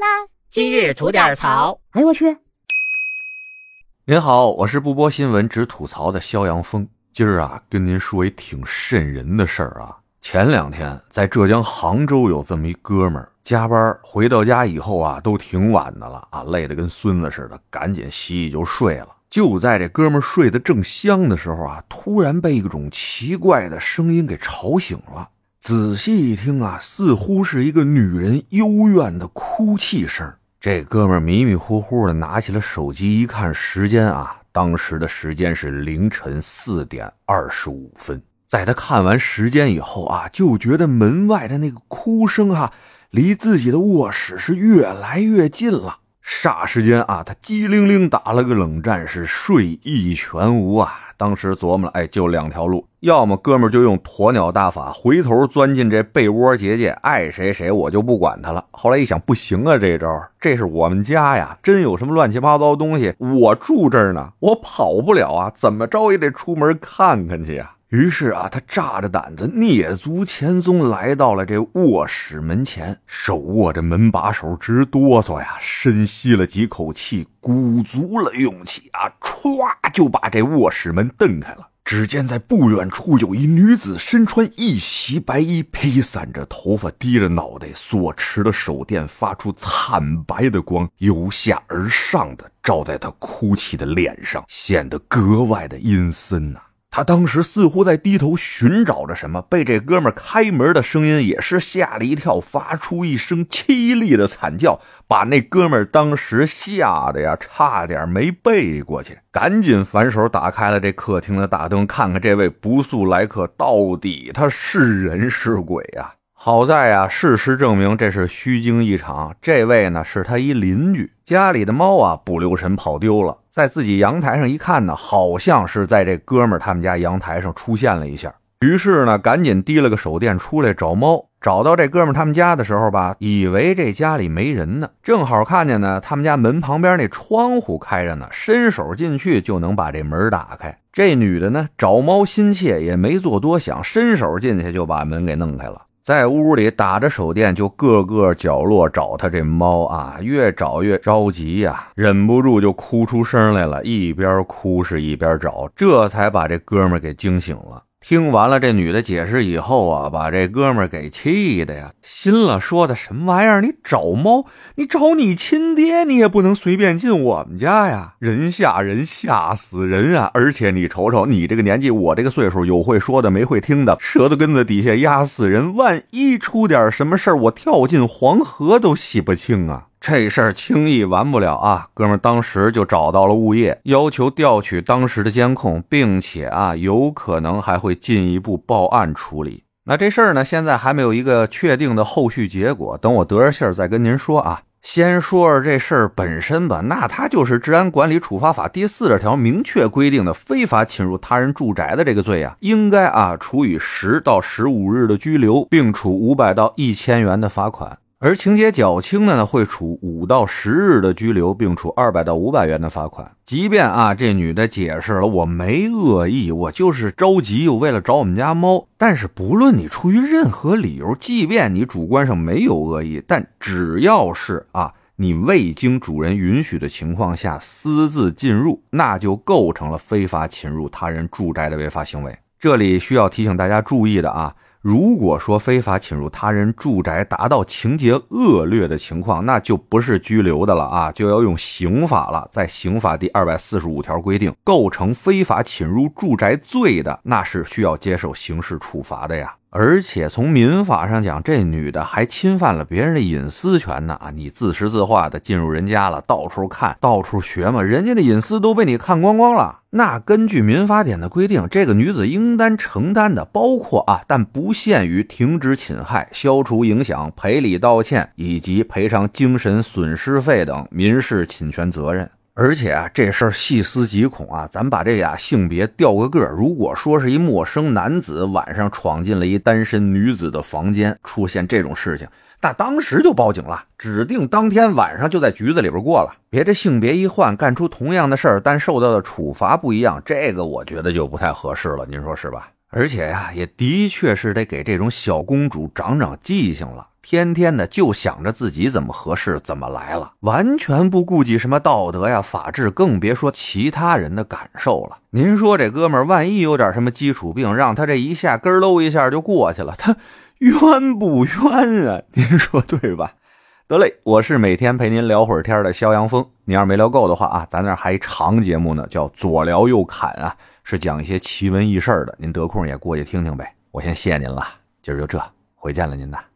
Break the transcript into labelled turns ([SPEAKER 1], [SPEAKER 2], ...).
[SPEAKER 1] 啦！今日吐点槽。
[SPEAKER 2] 哎呦我去！
[SPEAKER 3] 您好，我是不播新闻只吐槽的肖阳峰。今儿啊，跟您说一挺瘆人的事儿啊。前两天在浙江杭州有这么一哥们儿，加班回到家以后啊，都挺晚的了啊，累得跟孙子似的，赶紧洗洗就睡了。就在这哥们儿睡得正香的时候啊，突然被一种奇怪的声音给吵醒了。仔细一听啊，似乎是一个女人幽怨的哭泣声。这哥们迷迷糊糊的拿起了手机，一看时间啊，当时的时间是凌晨四点二十五分。在他看完时间以后啊，就觉得门外的那个哭声哈，离自己的卧室是越来越近了。霎时间啊，他机灵灵打了个冷战，是睡意全无啊。当时琢磨了，哎，就两条路，要么哥们儿就用鸵鸟大法，回头钻进这被窝结界，爱谁谁，我就不管他了。后来一想，不行啊，这招，这是我们家呀，真有什么乱七八糟东西，我住这儿呢，我跑不了啊，怎么着也得出门看看去呀。于是啊，他炸着胆子蹑足潜踪，来到了这卧室门前，手握着门把手，直哆嗦呀，深吸了几口气，鼓足了勇气啊，歘就把这卧室门蹬开了。只见在不远处有一女子，身穿一袭白衣，披散着头发，低着脑袋，所持的手电发出惨白的光，由下而上的照在她哭泣的脸上，显得格外的阴森呐。他当时似乎在低头寻找着什么，被这哥们开门的声音也是吓了一跳，发出一声凄厉的惨叫，把那哥们当时吓得呀，差点没背过去，赶紧反手打开了这客厅的大灯，看看这位不速来客到底他是人是鬼呀。好在啊，事实证明这是虚惊一场。这位呢是他一邻居，家里的猫啊不留神跑丢了，在自己阳台上一看呢，好像是在这哥们儿他们家阳台上出现了一下。于是呢，赶紧提了个手电出来找猫。找到这哥们儿他们家的时候吧，以为这家里没人呢，正好看见呢他们家门旁边那窗户开着呢，伸手进去就能把这门打开。这女的呢找猫心切，也没做多想，伸手进去就把门给弄开了。在屋里打着手电，就各个角落找他这猫啊，越找越着急呀，忍不住就哭出声来了，一边哭是一边找，这才把这哥们给惊醒了。听完了这女的解释以后啊，把这哥们儿给气的呀，心了，说的什么玩意儿？你找猫，你找你亲爹，你也不能随便进我们家呀！人吓人，吓死人啊！而且你瞅瞅，你这个年纪，我这个岁数，有会说的，没会听的，舌头根子底下压死人。万一出点什么事儿，我跳进黄河都洗不清啊！这事儿轻易完不了啊！哥们当时就找到了物业，要求调取当时的监控，并且啊，有可能还会进一步报案处理。那这事儿呢，现在还没有一个确定的后续结果，等我得着信儿再跟您说啊。先说说这事儿本身吧，那它就是《治安管理处罚法》第四十条明确规定的非法侵入他人住宅的这个罪啊，应该啊处以十到十五日的拘留，并处五百到一千元的罚款。而情节较轻的呢，会处五到十日的拘留，并处二百到五百元的罚款。即便啊，这女的解释了我没恶意，我就是着急，我为了找我们家猫。但是不论你出于任何理由，即便你主观上没有恶意，但只要是啊，你未经主人允许的情况下私自进入，那就构成了非法侵入他人住宅的违法行为。这里需要提醒大家注意的啊。如果说非法侵入他人住宅达到情节恶劣的情况，那就不是拘留的了啊，就要用刑法了。在刑法第二百四十五条规定，构成非法侵入住宅罪的，那是需要接受刑事处罚的呀。而且从民法上讲，这女的还侵犯了别人的隐私权呢啊！你自食自化的进入人家了，到处看，到处学嘛，人家的隐私都被你看光光了。那根据民法典的规定，这个女子应当承担的，包括啊，但不限于停止侵害、消除影响、赔礼道歉以及赔偿精神损失费等民事侵权责任。而且啊，这事儿细思极恐啊！咱把这俩性别调个个如果说是一陌生男子晚上闯进了一单身女子的房间，出现这种事情，那当时就报警了，指定当天晚上就在局子里边过了。别这性别一换，干出同样的事儿，但受到的处罚不一样，这个我觉得就不太合适了。您说是吧？而且呀，也的确是得给这种小公主长长记性了。天天的就想着自己怎么合适怎么来了，完全不顾及什么道德呀、法治，更别说其他人的感受了。您说这哥们儿万一有点什么基础病，让他这一下咯喽一下就过去了，他冤不冤啊？您说对吧？得嘞，我是每天陪您聊会儿天的肖阳峰。你要是没聊够的话啊，咱那还长节目呢，叫左聊右侃啊，是讲一些奇闻异事的。您得空也过去听听呗。我先谢您了，今儿就这，回见了您呐。